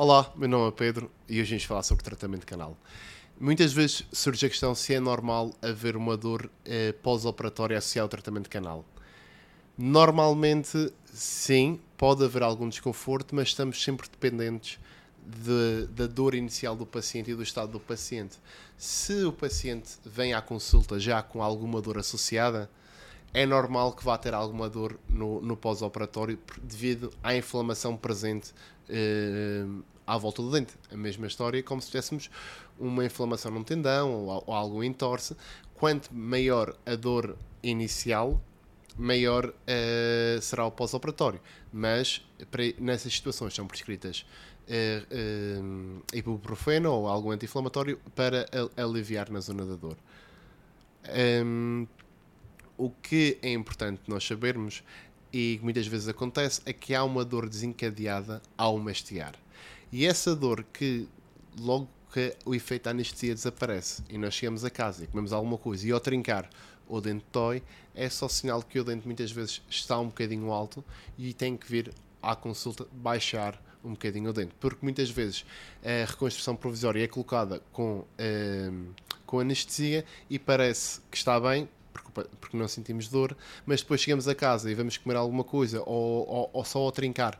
Olá, meu nome é Pedro e hoje vamos falar sobre tratamento canal. Muitas vezes surge a questão se é normal haver uma dor eh, pós-operatória associada ao tratamento canal. Normalmente, sim, pode haver algum desconforto, mas estamos sempre dependentes de, da dor inicial do paciente e do estado do paciente. Se o paciente vem à consulta já com alguma dor associada, é normal que vá ter alguma dor no, no pós-operatório devido à inflamação presente eh, à volta do dente. A mesma história como se tivéssemos uma inflamação num tendão ou, ou algo entorce. Quanto maior a dor inicial, maior uh, será o pós-operatório. Mas para, nessas situações são prescritas uh, ibuprofeno ou algo anti-inflamatório para aliviar na zona da dor. Um, o que é importante nós sabermos e muitas vezes acontece é que há uma dor desencadeada ao mastigar. E essa dor que logo que o efeito da anestesia desaparece e nós chegamos a casa e comemos alguma coisa e ao trincar o dente dói, é só sinal que o dente muitas vezes está um bocadinho alto e tem que vir à consulta baixar um bocadinho o dente, porque muitas vezes a reconstrução provisória é colocada com, eh, com anestesia e parece que está bem, porque, não sentimos dor, mas depois chegamos a casa e vamos comer alguma coisa ou, ou, ou só ao trincar.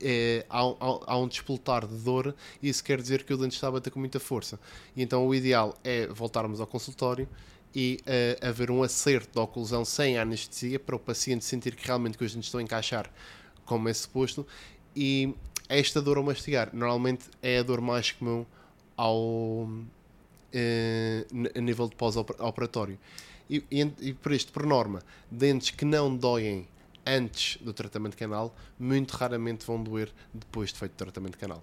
É, há, há, há, um despoltar de dor e isso quer dizer que o dente está a bater com muita força. E então o ideal é voltarmos ao consultório e uh, haver um acerto da oclusão sem anestesia para o paciente sentir que realmente que os dentes estão a encaixar como é suposto e esta dor ao mastigar normalmente é a dor mais comum ao, uh, a nível de pós-operatório. E, e, e por isto, por norma, dentes que não doem antes do tratamento canal, muito raramente vão doer depois de feito o tratamento canal.